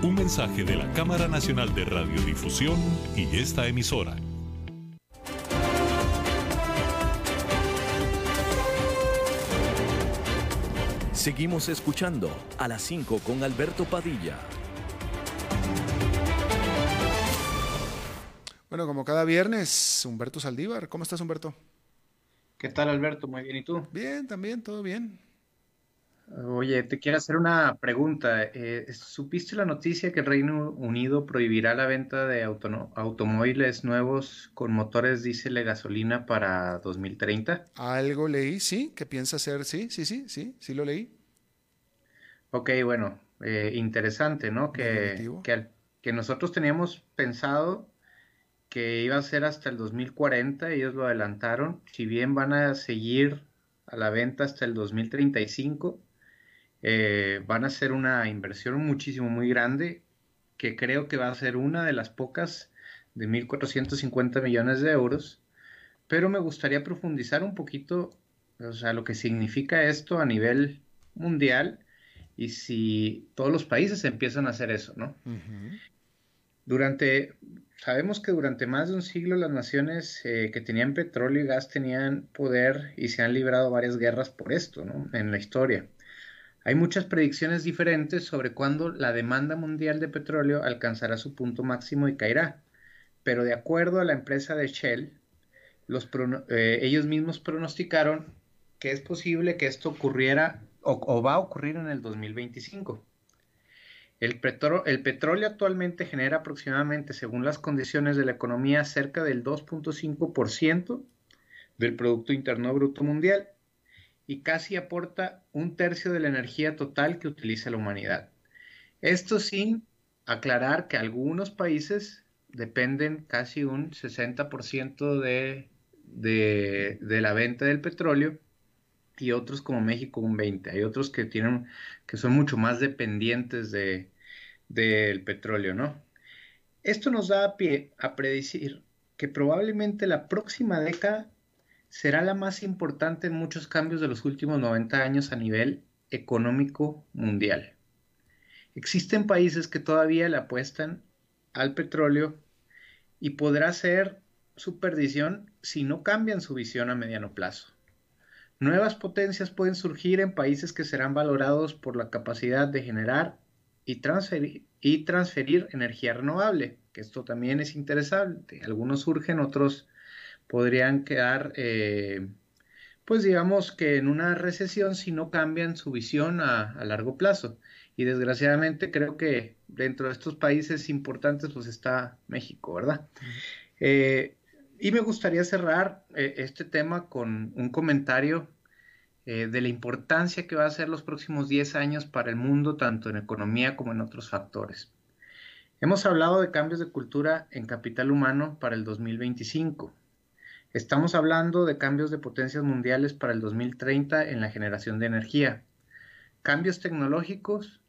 Un mensaje de la Cámara Nacional de Radiodifusión y esta emisora. Seguimos escuchando a las 5 con Alberto Padilla. Bueno, como cada viernes, Humberto Saldívar. ¿Cómo estás, Humberto? ¿Qué tal, Alberto? Muy bien, ¿y tú? Bien, también, todo bien. Oye, te quiero hacer una pregunta. Eh, ¿Supiste la noticia que el Reino Unido prohibirá la venta de automóviles nuevos con motores diésel y gasolina para 2030? Algo leí, sí, ¿Qué piensa hacer, sí, sí, sí, sí, sí lo leí. Ok, bueno, eh, interesante, ¿no? Que, que, que nosotros teníamos pensado que iba a ser hasta el 2040, ellos lo adelantaron, si bien van a seguir a la venta hasta el 2035, eh, van a ser una inversión muchísimo muy grande, que creo que va a ser una de las pocas de 1.450 millones de euros, pero me gustaría profundizar un poquito, o sea, lo que significa esto a nivel mundial y si todos los países empiezan a hacer eso, ¿no? Durante, sabemos que durante más de un siglo las naciones eh, que tenían petróleo y gas tenían poder y se han librado varias guerras por esto, ¿no? En la historia. Hay muchas predicciones diferentes sobre cuándo la demanda mundial de petróleo alcanzará su punto máximo y caerá, pero de acuerdo a la empresa de Shell, eh, ellos mismos pronosticaron que es posible que esto ocurriera o, va a ocurrir en el 2025. El, el, petróleo actualmente genera aproximadamente, según las condiciones de la economía, cerca del 2.5% del Producto Interno Bruto Mundial y casi aporta un tercio de la energía total que utiliza la humanidad. Esto sin aclarar que algunos países dependen casi un 60% de, de, la venta del petróleo y otros como México un 20. Hay otros que tienen que son mucho más dependientes de del petróleo, ¿no? Esto nos da pie a predecir que probablemente la próxima década será la más importante en muchos cambios de los últimos 90 años a nivel económico mundial. Existen países que todavía le apuestan al petróleo y podrá ser su perdición si no cambian su visión a mediano plazo. Nuevas potencias pueden surgir en países que serán valorados por la capacidad de generar y transferir, y transferir energía renovable, que esto también es interesante. Algunos surgen, otros podrían quedar, eh, pues digamos que en una recesión si no cambian su visión a, largo plazo. Y desgraciadamente creo que dentro de estos países importantes pues está México, ¿verdad? Y me gustaría cerrar eh, este tema con un comentario eh, de la importancia que va a ser los próximos 10 años para el mundo, tanto en economía como en otros factores. Hemos hablado de cambios de cultura en capital humano para el 2025. Estamos hablando de cambios de potencias mundiales para el 2030 en la generación de energía, cambios tecnológicos,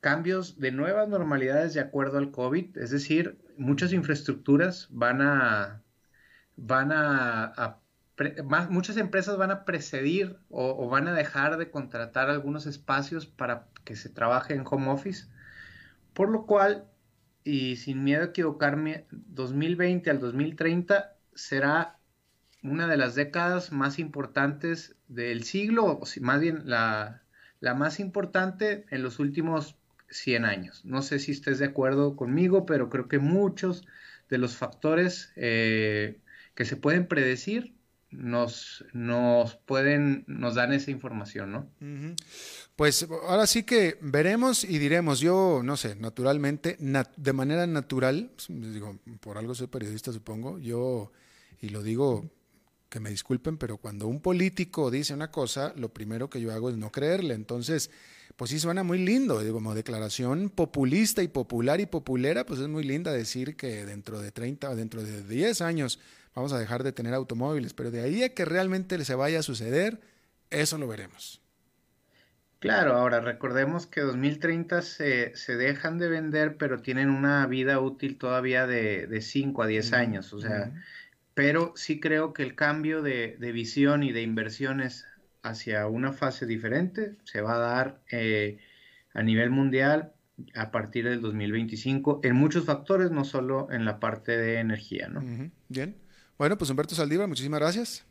cambios de nuevas normalidades de acuerdo al COVID, es decir, muchas infraestructuras van a van a, muchas empresas van a precedir o, van a dejar de contratar algunos espacios para que se trabaje en home office, por lo cual, y sin miedo a equivocarme, 2020 al 2030 será una de las décadas más importantes del siglo, o más bien la, la más importante en los últimos 100 años. No sé si estés de acuerdo conmigo, pero creo que muchos de los factores eh, que se pueden predecir nos, nos pueden, nos dan esa información, ¿no? Pues ahora sí que veremos y diremos, yo no sé, naturalmente, de manera natural, digo, por algo soy periodista supongo, yo, y lo digo que me disculpen, pero cuando un político dice una cosa, lo primero que yo hago es no creerle. Entonces, pues sí suena muy lindo, digo, como declaración populista y popular y populera, pues es muy linda decir que dentro de 30 o dentro de 10 años vamos a dejar de tener automóviles, pero de ahí a que realmente se vaya a suceder, eso lo veremos. Claro, ahora recordemos que 2030 se, se dejan de vender, pero tienen una vida útil todavía de, de 5 a 10 años, o sea, pero sí creo que el cambio de, de, visión y de inversiones hacia una fase diferente se va a dar eh, a nivel mundial a partir del 2025 en muchos factores, no solo en la parte de energía, ¿no? Bien. Bueno, pues Humberto Saldívar, muchísimas gracias.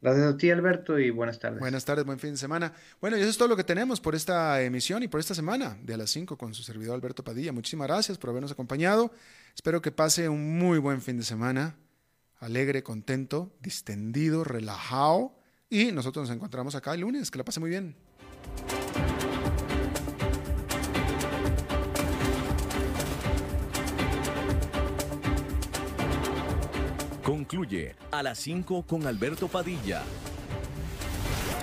Gracias a ti, Alberto, y buenas tardes. Buenas tardes, buen fin de semana. Bueno, y eso es todo lo que tenemos por esta emisión y por esta semana de a las 5 con su servidor Alberto Padilla. Muchísimas gracias por habernos acompañado. Espero que pase un muy buen fin de semana, alegre, contento, distendido, relajado. Y nosotros nos encontramos acá el lunes. Que la pase muy bien. Concluye a las 5 con Alberto Padilla.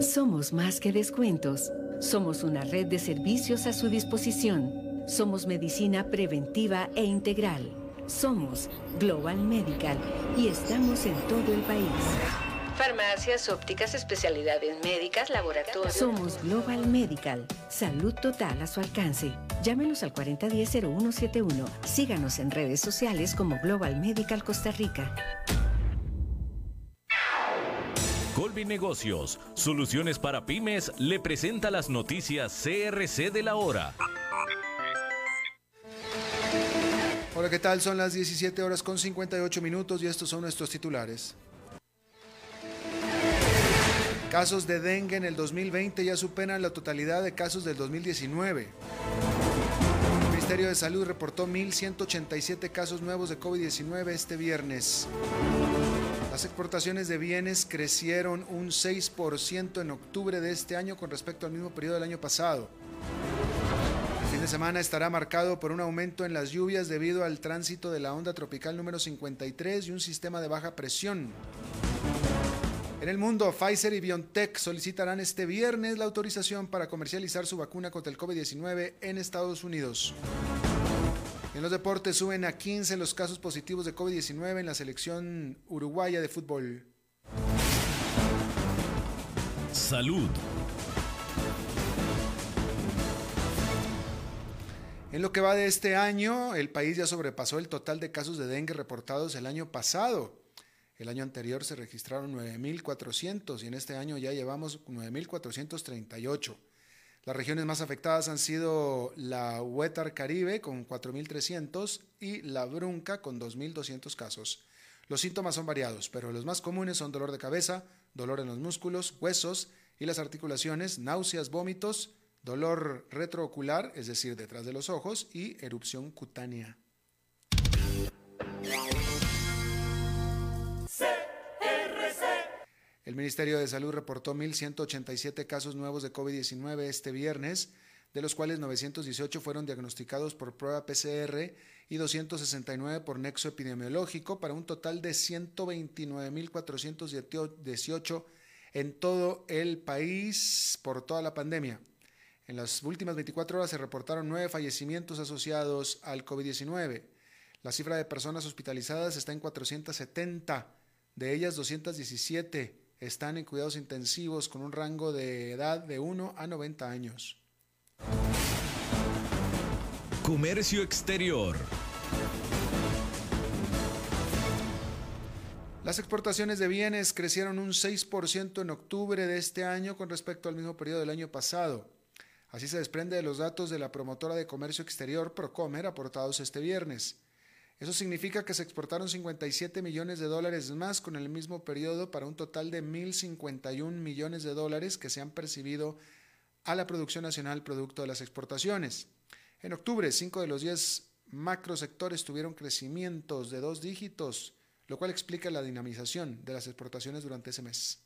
Somos más que descuentos. Somos una red de servicios a su disposición. Somos medicina preventiva e integral. Somos Global Medical y estamos en todo el país. Farmacias, ópticas, especialidades médicas, laboratorios. Somos Global Medical. Salud total a su alcance. Llámenos al 4010-0171. Síganos en redes sociales como Global Medical Costa Rica. Colby Negocios, soluciones para pymes, le presenta las noticias CRC de la hora. Hola, ¿qué tal? Son las 17 horas con 58 minutos y estos son nuestros titulares. Casos de dengue en el 2020 ya superan la totalidad de casos del 2019. El Ministerio de Salud reportó 1.187 casos nuevos de COVID-19 este viernes. Las exportaciones de bienes crecieron un 6% en octubre de este año con respecto al mismo periodo del año pasado. El fin de semana estará marcado por un aumento en las lluvias debido al tránsito de la onda tropical número 53 y un sistema de baja presión. En el mundo, Pfizer y BioNTech solicitarán este viernes la autorización para comercializar su vacuna contra el COVID-19 en Estados Unidos. En los deportes suben a 15 los casos positivos de COVID-19 en la selección uruguaya de fútbol. Salud. En lo que va de este año, el país ya sobrepasó el total de casos de dengue reportados el año pasado. El año anterior se registraron 9.400 y en este año ya llevamos 9.438. Las regiones más afectadas han sido la Huetar Caribe con 4.300 y la Brunca con 2.200 casos. Los síntomas son variados, pero los más comunes son dolor de cabeza, dolor en los músculos, huesos y las articulaciones, náuseas, vómitos, dolor retroocular, es decir, detrás de los ojos, y erupción cutánea. El Ministerio de Salud reportó 1.187 casos nuevos de COVID-19 este viernes, de los cuales 918 fueron diagnosticados por prueba PCR y 269 por nexo epidemiológico, para un total de 129.418 en todo el país por toda la pandemia. En las últimas 24 horas se reportaron nueve fallecimientos asociados al COVID-19. La cifra de personas hospitalizadas está en 470, de ellas 217 están en cuidados intensivos con un rango de edad de 1 a 90 años. Comercio exterior. Las exportaciones de bienes crecieron un 6% en octubre de este año con respecto al mismo periodo del año pasado. Así se desprende de los datos de la promotora de comercio exterior Procomer aportados este viernes. Eso significa que se exportaron 57 millones de dólares más con el mismo periodo para un total de 1.051 millones de dólares que se han percibido a la producción nacional producto de las exportaciones. En octubre, cinco de los 10 macrosectores tuvieron crecimientos de dos dígitos, lo cual explica la dinamización de las exportaciones durante ese mes.